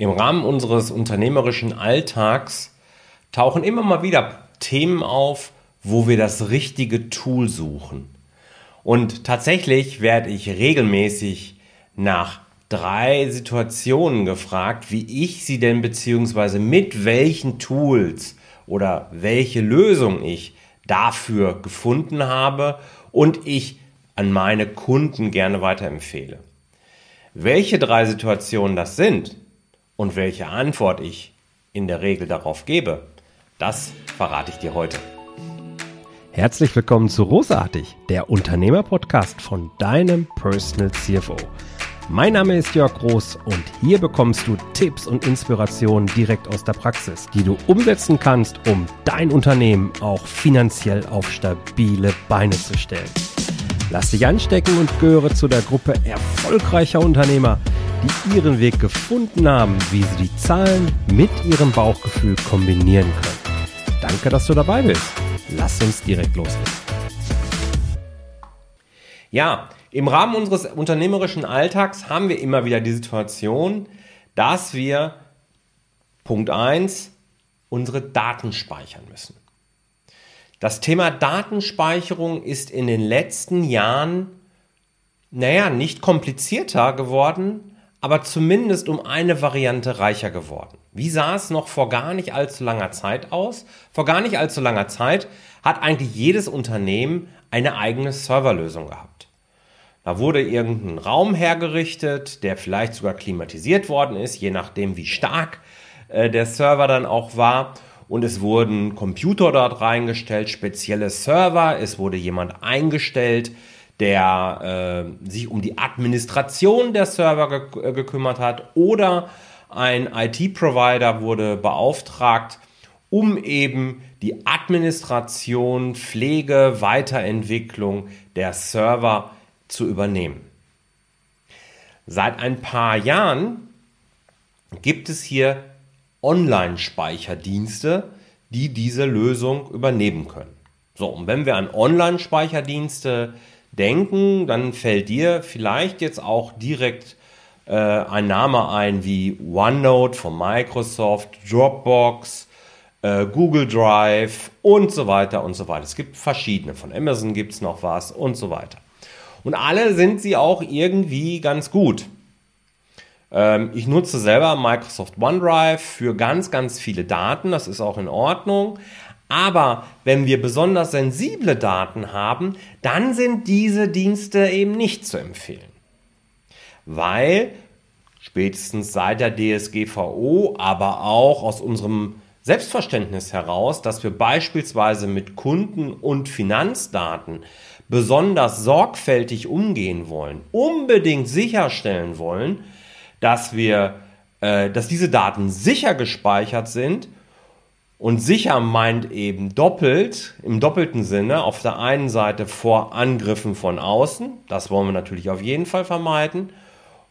Im Rahmen unseres unternehmerischen Alltags tauchen immer mal wieder Themen auf, wo wir das richtige Tool suchen. Und tatsächlich werde ich regelmäßig nach drei Situationen gefragt, wie ich sie denn beziehungsweise mit welchen Tools oder welche Lösung ich dafür gefunden habe und ich an meine Kunden gerne weiterempfehle. Welche drei Situationen das sind, und welche Antwort ich in der Regel darauf gebe, das verrate ich dir heute. Herzlich willkommen zu Rosartig, der Unternehmerpodcast von deinem Personal CFO. Mein Name ist Jörg Groß und hier bekommst du Tipps und Inspirationen direkt aus der Praxis, die du umsetzen kannst, um dein Unternehmen auch finanziell auf stabile Beine zu stellen. Lass dich anstecken und gehöre zu der Gruppe erfolgreicher Unternehmer, die ihren Weg gefunden haben, wie sie die Zahlen mit ihrem Bauchgefühl kombinieren können. Danke, dass du dabei bist. Lass uns direkt loslegen. Ja, im Rahmen unseres unternehmerischen Alltags haben wir immer wieder die Situation, dass wir Punkt 1 unsere Daten speichern müssen. Das Thema Datenspeicherung ist in den letzten Jahren, naja, nicht komplizierter geworden, aber zumindest um eine Variante reicher geworden. Wie sah es noch vor gar nicht allzu langer Zeit aus? Vor gar nicht allzu langer Zeit hat eigentlich jedes Unternehmen eine eigene Serverlösung gehabt. Da wurde irgendein Raum hergerichtet, der vielleicht sogar klimatisiert worden ist, je nachdem wie stark äh, der Server dann auch war. Und es wurden Computer dort reingestellt, spezielle Server, es wurde jemand eingestellt, der äh, sich um die Administration der Server ge äh, gekümmert hat oder ein IT-Provider wurde beauftragt, um eben die Administration, Pflege, Weiterentwicklung der Server zu übernehmen. Seit ein paar Jahren gibt es hier Online-Speicherdienste, die diese Lösung übernehmen können. So, und wenn wir an Online-Speicherdienste denken, dann fällt dir vielleicht jetzt auch direkt äh, ein Name ein wie OneNote von Microsoft, Dropbox, äh, Google Drive und so weiter und so weiter. Es gibt verschiedene. Von Amazon gibt es noch was und so weiter. Und alle sind sie auch irgendwie ganz gut. Ähm, ich nutze selber Microsoft OneDrive für ganz, ganz viele Daten. Das ist auch in Ordnung. Aber wenn wir besonders sensible Daten haben, dann sind diese Dienste eben nicht zu empfehlen. Weil spätestens seit der DSGVO, aber auch aus unserem Selbstverständnis heraus, dass wir beispielsweise mit Kunden- und Finanzdaten besonders sorgfältig umgehen wollen, unbedingt sicherstellen wollen, dass wir, äh, dass diese Daten sicher gespeichert sind und sicher meint eben doppelt, im doppelten Sinne, auf der einen Seite vor Angriffen von außen, das wollen wir natürlich auf jeden Fall vermeiden,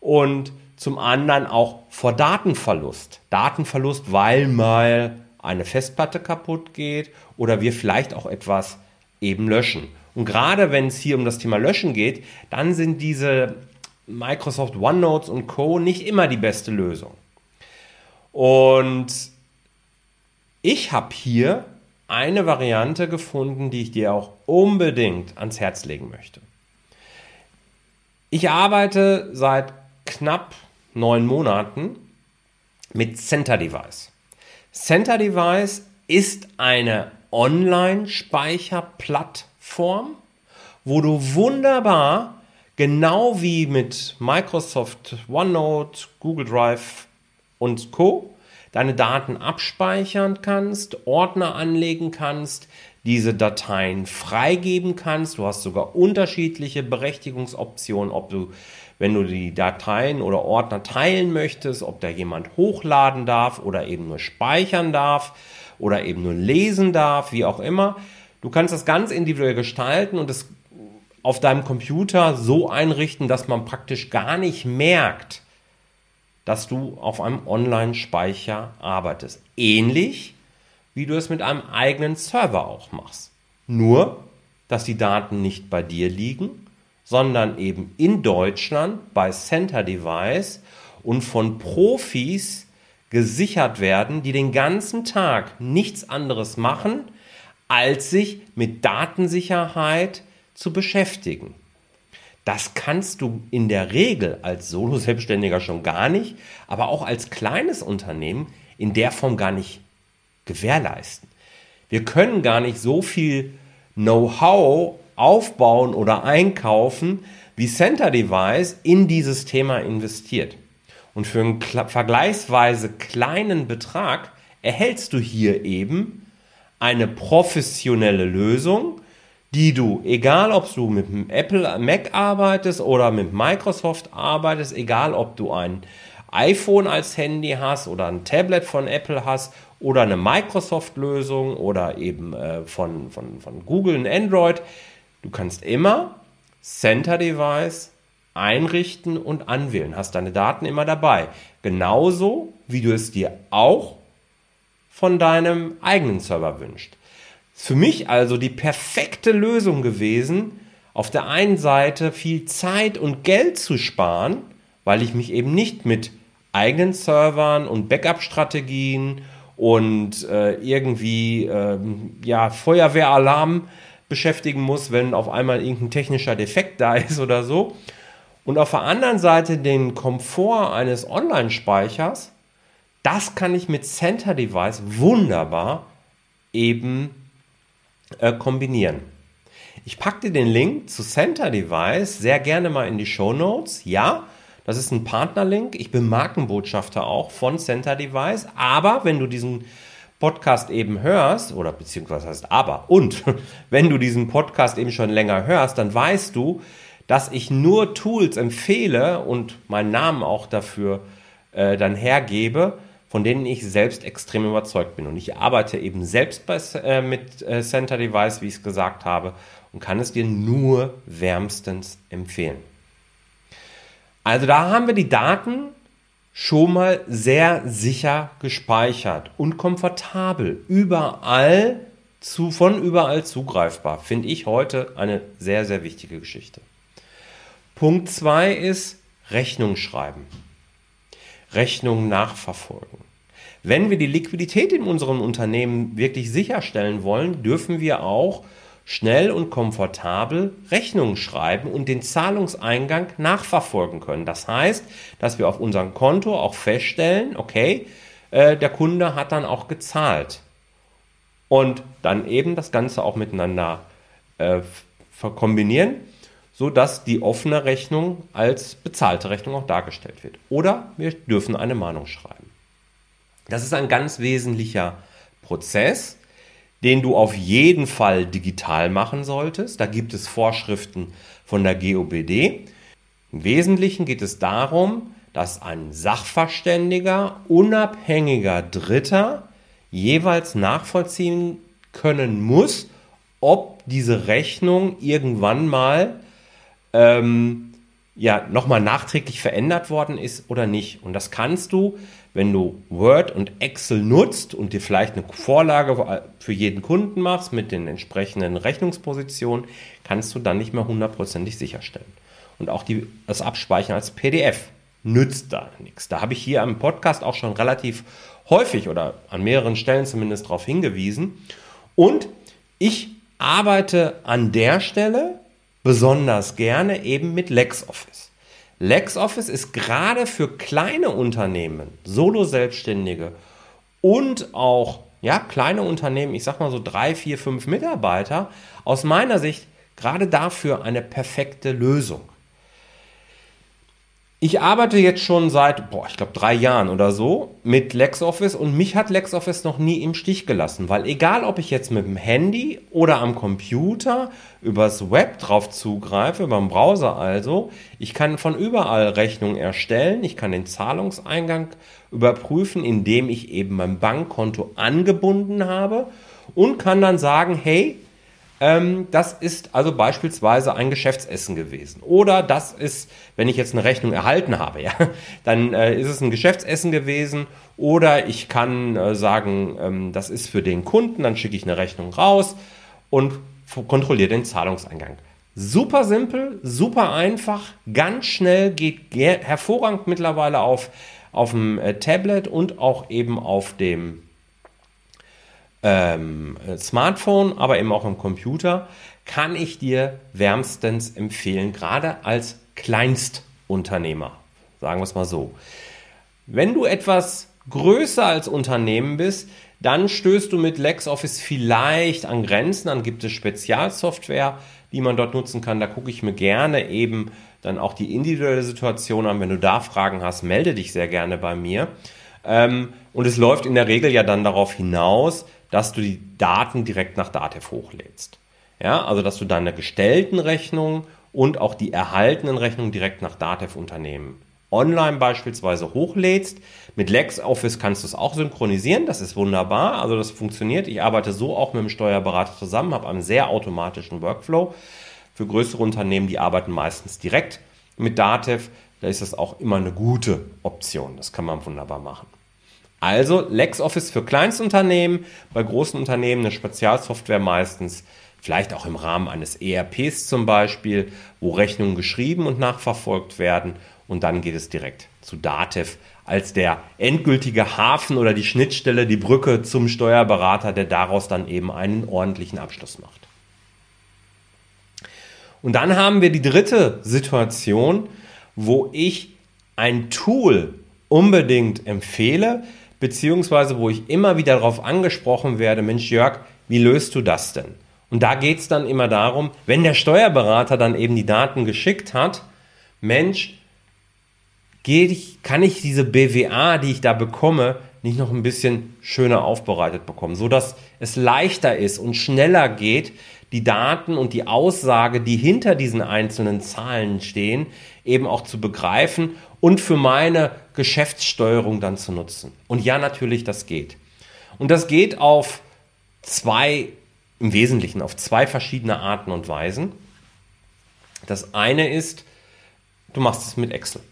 und zum anderen auch vor Datenverlust. Datenverlust, weil mal eine Festplatte kaputt geht oder wir vielleicht auch etwas eben löschen. Und gerade wenn es hier um das Thema Löschen geht, dann sind diese Microsoft OneNotes und Co. nicht immer die beste Lösung. Und ich habe hier eine Variante gefunden, die ich dir auch unbedingt ans Herz legen möchte. Ich arbeite seit knapp neun Monaten mit Center Device. Center Device ist eine Online-Speicherplattform, wo du wunderbar, genau wie mit Microsoft OneNote, Google Drive und Co deine Daten abspeichern kannst, Ordner anlegen kannst, diese Dateien freigeben kannst. Du hast sogar unterschiedliche Berechtigungsoptionen, ob du, wenn du die Dateien oder Ordner teilen möchtest, ob da jemand hochladen darf oder eben nur speichern darf oder eben nur lesen darf, wie auch immer. Du kannst das ganz individuell gestalten und es auf deinem Computer so einrichten, dass man praktisch gar nicht merkt, dass du auf einem Online-Speicher arbeitest. Ähnlich wie du es mit einem eigenen Server auch machst. Nur, dass die Daten nicht bei dir liegen, sondern eben in Deutschland bei Center Device und von Profis gesichert werden, die den ganzen Tag nichts anderes machen, als sich mit Datensicherheit zu beschäftigen. Das kannst du in der Regel als Solo-Selbstständiger schon gar nicht, aber auch als kleines Unternehmen in der Form gar nicht gewährleisten. Wir können gar nicht so viel Know-how aufbauen oder einkaufen, wie Center Device in dieses Thema investiert. Und für einen vergleichsweise kleinen Betrag erhältst du hier eben eine professionelle Lösung, die du, egal ob du mit dem Apple Mac arbeitest oder mit Microsoft arbeitest, egal ob du ein iPhone als Handy hast oder ein Tablet von Apple hast oder eine Microsoft-Lösung oder eben äh, von, von, von Google ein Android, du kannst immer Center Device einrichten und anwählen, hast deine Daten immer dabei. Genauso wie du es dir auch von deinem eigenen Server wünscht. Für mich also die perfekte Lösung gewesen, auf der einen Seite viel Zeit und Geld zu sparen, weil ich mich eben nicht mit eigenen Servern und Backup-Strategien und äh, irgendwie äh, ja, Feuerwehralarm beschäftigen muss, wenn auf einmal irgendein technischer Defekt da ist oder so. Und auf der anderen Seite den Komfort eines Online-Speichers das kann ich mit Center Device wunderbar eben äh, kombinieren. Ich packe dir den Link zu Center Device sehr gerne mal in die Show Notes. Ja, das ist ein Partnerlink. Ich bin Markenbotschafter auch von Center Device. Aber wenn du diesen Podcast eben hörst, oder beziehungsweise heißt aber, und wenn du diesen Podcast eben schon länger hörst, dann weißt du, dass ich nur Tools empfehle und meinen Namen auch dafür äh, dann hergebe, von denen ich selbst extrem überzeugt bin. Und ich arbeite eben selbst bei, äh, mit äh, Center Device, wie ich es gesagt habe, und kann es dir nur wärmstens empfehlen. Also da haben wir die Daten schon mal sehr sicher gespeichert und komfortabel überall zu, von überall zugreifbar. Finde ich heute eine sehr, sehr wichtige Geschichte. Punkt 2 ist Rechnung schreiben. Rechnungen nachverfolgen. Wenn wir die Liquidität in unserem Unternehmen wirklich sicherstellen wollen, dürfen wir auch schnell und komfortabel Rechnungen schreiben und den Zahlungseingang nachverfolgen können. Das heißt, dass wir auf unserem Konto auch feststellen, okay, äh, der Kunde hat dann auch gezahlt. Und dann eben das Ganze auch miteinander äh, kombinieren so dass die offene Rechnung als bezahlte Rechnung auch dargestellt wird. Oder wir dürfen eine Mahnung schreiben. Das ist ein ganz wesentlicher Prozess, den du auf jeden Fall digital machen solltest. Da gibt es Vorschriften von der GOBD. Im Wesentlichen geht es darum, dass ein Sachverständiger, unabhängiger Dritter jeweils nachvollziehen können muss, ob diese Rechnung irgendwann mal ähm, ja nochmal nachträglich verändert worden ist oder nicht. Und das kannst du, wenn du Word und Excel nutzt und dir vielleicht eine Vorlage für jeden Kunden machst mit den entsprechenden Rechnungspositionen, kannst du dann nicht mehr hundertprozentig sicherstellen. Und auch die, das Abspeichern als PDF nützt da nichts. Da habe ich hier am Podcast auch schon relativ häufig oder an mehreren Stellen zumindest darauf hingewiesen. Und ich arbeite an der Stelle besonders gerne eben mit LexOffice. LexOffice ist gerade für kleine Unternehmen, Solo-Selbstständige und auch ja, kleine Unternehmen, ich sag mal so drei, vier, fünf Mitarbeiter, aus meiner Sicht gerade dafür eine perfekte Lösung. Ich arbeite jetzt schon seit, boah, ich glaube drei Jahren oder so mit LexOffice und mich hat LexOffice noch nie im Stich gelassen, weil egal ob ich jetzt mit dem Handy oder am Computer übers Web drauf zugreife, den Browser also, ich kann von überall Rechnungen erstellen, ich kann den Zahlungseingang überprüfen, indem ich eben mein Bankkonto angebunden habe und kann dann sagen, hey, das ist also beispielsweise ein Geschäftsessen gewesen. Oder das ist, wenn ich jetzt eine Rechnung erhalten habe, ja, dann äh, ist es ein Geschäftsessen gewesen. Oder ich kann äh, sagen, ähm, das ist für den Kunden, dann schicke ich eine Rechnung raus und kontrolliere den Zahlungseingang. Super simpel, super einfach, ganz schnell, geht hervorragend mittlerweile auf auf dem äh, Tablet und auch eben auf dem ähm, Smartphone, aber eben auch im Computer, kann ich dir wärmstens empfehlen, gerade als Kleinstunternehmer. Sagen wir es mal so. Wenn du etwas größer als Unternehmen bist, dann stößt du mit LexOffice vielleicht an Grenzen. Dann gibt es Spezialsoftware, die man dort nutzen kann. Da gucke ich mir gerne eben dann auch die individuelle Situation an. Wenn du da Fragen hast, melde dich sehr gerne bei mir. Ähm, und es läuft in der Regel ja dann darauf hinaus, dass du die Daten direkt nach Datev hochlädst. Ja, also dass du deine gestellten Rechnungen und auch die erhaltenen Rechnungen direkt nach Datev Unternehmen online beispielsweise hochlädst. Mit LexOffice kannst du es auch synchronisieren, das ist wunderbar, also das funktioniert. Ich arbeite so auch mit dem Steuerberater zusammen, habe einen sehr automatischen Workflow. Für größere Unternehmen, die arbeiten meistens direkt mit Datev, da ist das auch immer eine gute Option. Das kann man wunderbar machen. Also LexOffice für Kleinstunternehmen, bei großen Unternehmen eine Spezialsoftware meistens, vielleicht auch im Rahmen eines ERPs zum Beispiel, wo Rechnungen geschrieben und nachverfolgt werden und dann geht es direkt zu Datev als der endgültige Hafen oder die Schnittstelle, die Brücke zum Steuerberater, der daraus dann eben einen ordentlichen Abschluss macht. Und dann haben wir die dritte Situation, wo ich ein Tool unbedingt empfehle, beziehungsweise wo ich immer wieder darauf angesprochen werde, Mensch Jörg, wie löst du das denn? Und da geht es dann immer darum, wenn der Steuerberater dann eben die Daten geschickt hat, Mensch, ich, kann ich diese BWA, die ich da bekomme, nicht noch ein bisschen schöner aufbereitet bekommen, so dass es leichter ist und schneller geht, die Daten und die Aussage, die hinter diesen einzelnen Zahlen stehen, eben auch zu begreifen und für meine Geschäftssteuerung dann zu nutzen. Und ja, natürlich, das geht. Und das geht auf zwei, im Wesentlichen auf zwei verschiedene Arten und Weisen. Das eine ist, du machst es mit Excel.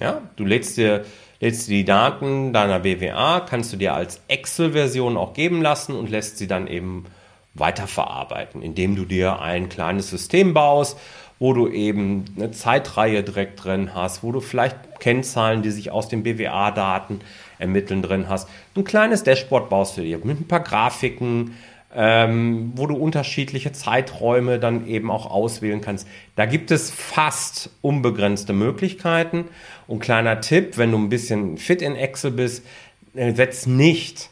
Ja, du lädst dir, lädst dir die Daten deiner BWA, kannst du dir als Excel-Version auch geben lassen und lässt sie dann eben weiterverarbeiten, indem du dir ein kleines System baust, wo du eben eine Zeitreihe direkt drin hast, wo du vielleicht Kennzahlen, die sich aus den BWA-Daten ermitteln, drin hast. Ein kleines Dashboard baust du dir mit ein paar Grafiken, ähm, wo du unterschiedliche Zeiträume dann eben auch auswählen kannst. Da gibt es fast unbegrenzte Möglichkeiten. Und kleiner Tipp, wenn du ein bisschen fit in Excel bist, äh, setz nicht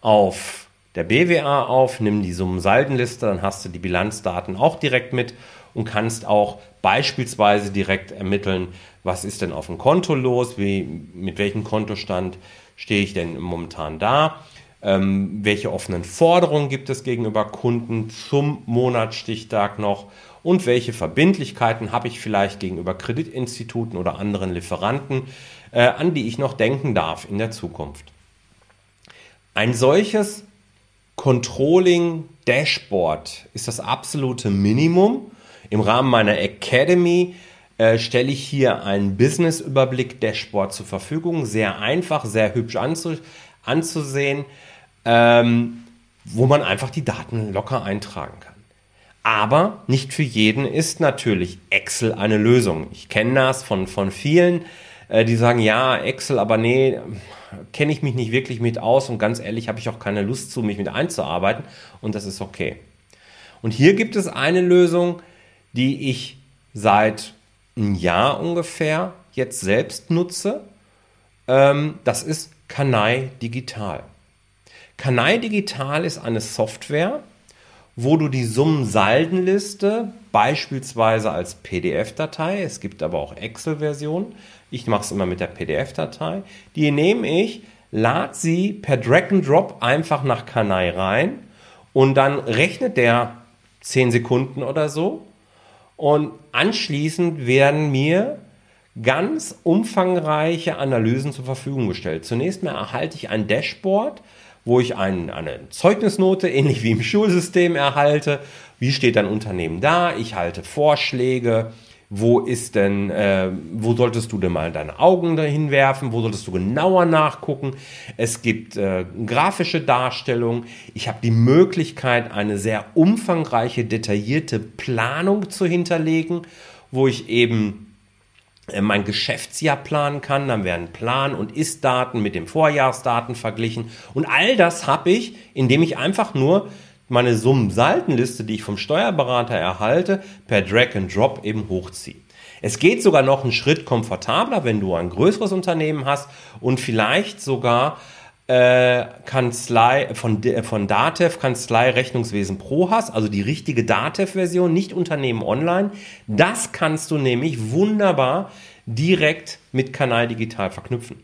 auf der BWA auf, nimm die Summensaldenliste, dann hast du die Bilanzdaten auch direkt mit und kannst auch beispielsweise direkt ermitteln, was ist denn auf dem Konto los, wie, mit welchem Kontostand stehe ich denn momentan da ähm, welche offenen Forderungen gibt es gegenüber Kunden zum Monatsstichtag noch und welche Verbindlichkeiten habe ich vielleicht gegenüber Kreditinstituten oder anderen Lieferanten, äh, an die ich noch denken darf in der Zukunft. Ein solches Controlling Dashboard ist das absolute Minimum. Im Rahmen meiner Academy äh, stelle ich hier einen Business-Überblick Dashboard zur Verfügung. Sehr einfach, sehr hübsch anzu anzusehen ähm, wo man einfach die Daten locker eintragen kann. Aber nicht für jeden ist natürlich Excel eine Lösung. Ich kenne das von, von vielen, äh, die sagen, ja, Excel, aber nee, kenne ich mich nicht wirklich mit aus und ganz ehrlich habe ich auch keine Lust zu, mich mit einzuarbeiten und das ist okay. Und hier gibt es eine Lösung, die ich seit einem Jahr ungefähr jetzt selbst nutze. Ähm, das ist Kanai Digital. Kanai Digital ist eine Software, wo du die Summensaldenliste beispielsweise als PDF-Datei, es gibt aber auch Excel-Versionen, ich mache es immer mit der PDF-Datei, die nehme ich, lade sie per Drag and Drop einfach nach Kanai rein und dann rechnet der 10 Sekunden oder so und anschließend werden mir ganz umfangreiche Analysen zur Verfügung gestellt. Zunächst mal erhalte ich ein Dashboard, wo ich ein, eine Zeugnisnote, ähnlich wie im Schulsystem, erhalte. Wie steht dein Unternehmen da? Ich halte Vorschläge. Wo ist denn, äh, wo solltest du denn mal deine Augen dahin werfen? Wo solltest du genauer nachgucken? Es gibt äh, grafische Darstellung. Ich habe die Möglichkeit, eine sehr umfangreiche, detaillierte Planung zu hinterlegen, wo ich eben äh, mein Geschäftsjahr planen kann, dann werden Plan- und Ist-Daten mit den Vorjahresdaten verglichen. Und all das habe ich, indem ich einfach nur meine Summen-Saltenliste, die ich vom Steuerberater erhalte, per Drag and Drop eben hochziehe. Es geht sogar noch einen Schritt komfortabler, wenn du ein größeres Unternehmen hast und vielleicht sogar äh, Kanzlei von, von Datev Kanzlei Rechnungswesen Pro hast, also die richtige Datev-Version, nicht Unternehmen online. Das kannst du nämlich wunderbar direkt mit Kanal Digital verknüpfen.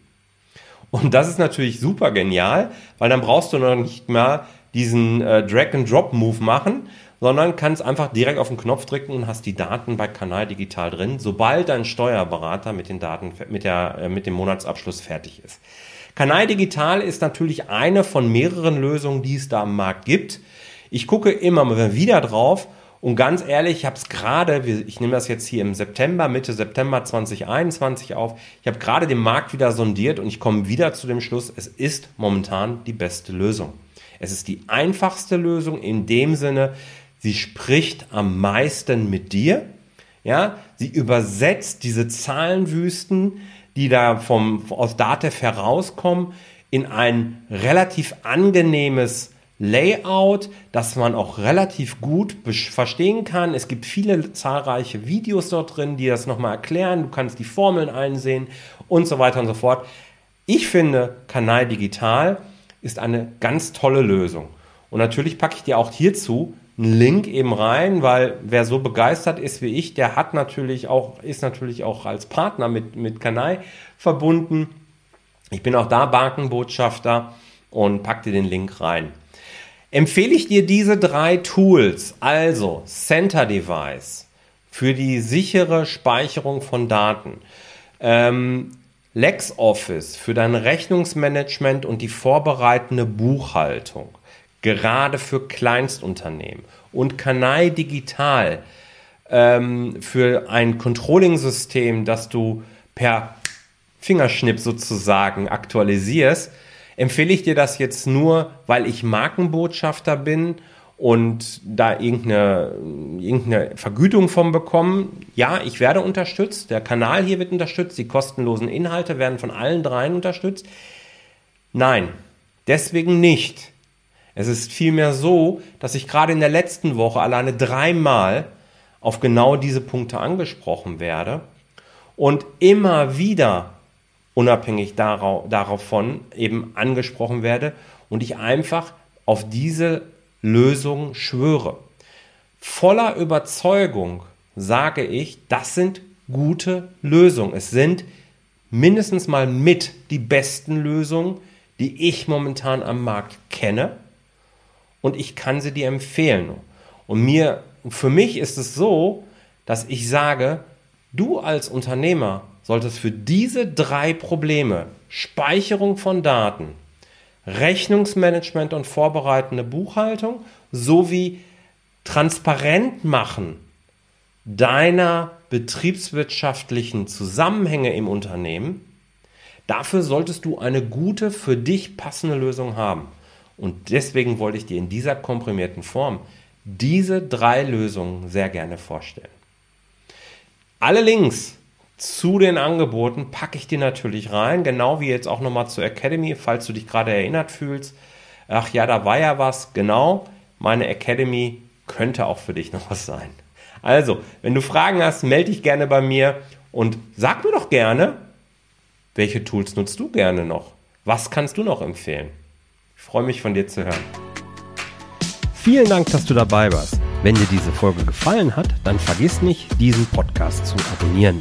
Und das ist natürlich super genial, weil dann brauchst du noch nicht mehr diesen äh, Drag-and-Drop-Move machen, sondern kannst einfach direkt auf den Knopf drücken und hast die Daten bei Kanal Digital drin, sobald dein Steuerberater mit den Daten, mit, der, äh, mit dem Monatsabschluss fertig ist. Kanal Digital ist natürlich eine von mehreren Lösungen, die es da am Markt gibt. Ich gucke immer wieder drauf und ganz ehrlich, ich habe es gerade, ich nehme das jetzt hier im September, Mitte September 2021 auf, ich habe gerade den Markt wieder sondiert und ich komme wieder zu dem Schluss, es ist momentan die beste Lösung. Es ist die einfachste Lösung in dem Sinne, sie spricht am meisten mit dir. Ja, sie übersetzt diese Zahlenwüsten, die da vom, aus Datev herauskommen, in ein relativ angenehmes Layout, das man auch relativ gut verstehen kann. Es gibt viele zahlreiche Videos dort drin, die das nochmal erklären. Du kannst die Formeln einsehen und so weiter und so fort. Ich finde, Kanal Digital ist eine ganz tolle Lösung. Und natürlich packe ich dir auch hierzu einen Link eben rein, weil wer so begeistert ist wie ich, der hat natürlich auch, ist natürlich auch als Partner mit, mit Kanai verbunden. Ich bin auch da Bankenbotschafter und pack dir den Link rein. Empfehle ich dir diese drei Tools, also Center Device für die sichere Speicherung von Daten, ähm, LexOffice für dein Rechnungsmanagement und die vorbereitende Buchhaltung, gerade für Kleinstunternehmen und Kanai Digital ähm, für ein Controlling-System, das du per Fingerschnipp sozusagen aktualisierst, empfehle ich dir das jetzt nur, weil ich Markenbotschafter bin und da irgendeine, irgendeine Vergütung von bekommen. Ja, ich werde unterstützt, der Kanal hier wird unterstützt, die kostenlosen Inhalte werden von allen dreien unterstützt. Nein, deswegen nicht. Es ist vielmehr so, dass ich gerade in der letzten Woche alleine dreimal auf genau diese Punkte angesprochen werde und immer wieder unabhängig darauf, davon eben angesprochen werde und ich einfach auf diese Lösung schwöre. Voller Überzeugung sage ich, das sind gute Lösungen. Es sind mindestens mal mit die besten Lösungen, die ich momentan am Markt kenne und ich kann sie dir empfehlen. Und mir, für mich ist es so, dass ich sage, du als Unternehmer solltest für diese drei Probleme, Speicherung von Daten, Rechnungsmanagement und vorbereitende Buchhaltung sowie transparent machen deiner betriebswirtschaftlichen Zusammenhänge im Unternehmen, dafür solltest du eine gute, für dich passende Lösung haben. Und deswegen wollte ich dir in dieser komprimierten Form diese drei Lösungen sehr gerne vorstellen. Alle Links zu den Angeboten packe ich dir natürlich rein, genau wie jetzt auch nochmal zur Academy, falls du dich gerade erinnert fühlst. Ach ja, da war ja was, genau. Meine Academy könnte auch für dich noch was sein. Also, wenn du Fragen hast, melde dich gerne bei mir und sag mir doch gerne, welche Tools nutzt du gerne noch? Was kannst du noch empfehlen? Ich freue mich von dir zu hören. Vielen Dank, dass du dabei warst. Wenn dir diese Folge gefallen hat, dann vergiss nicht, diesen Podcast zu abonnieren.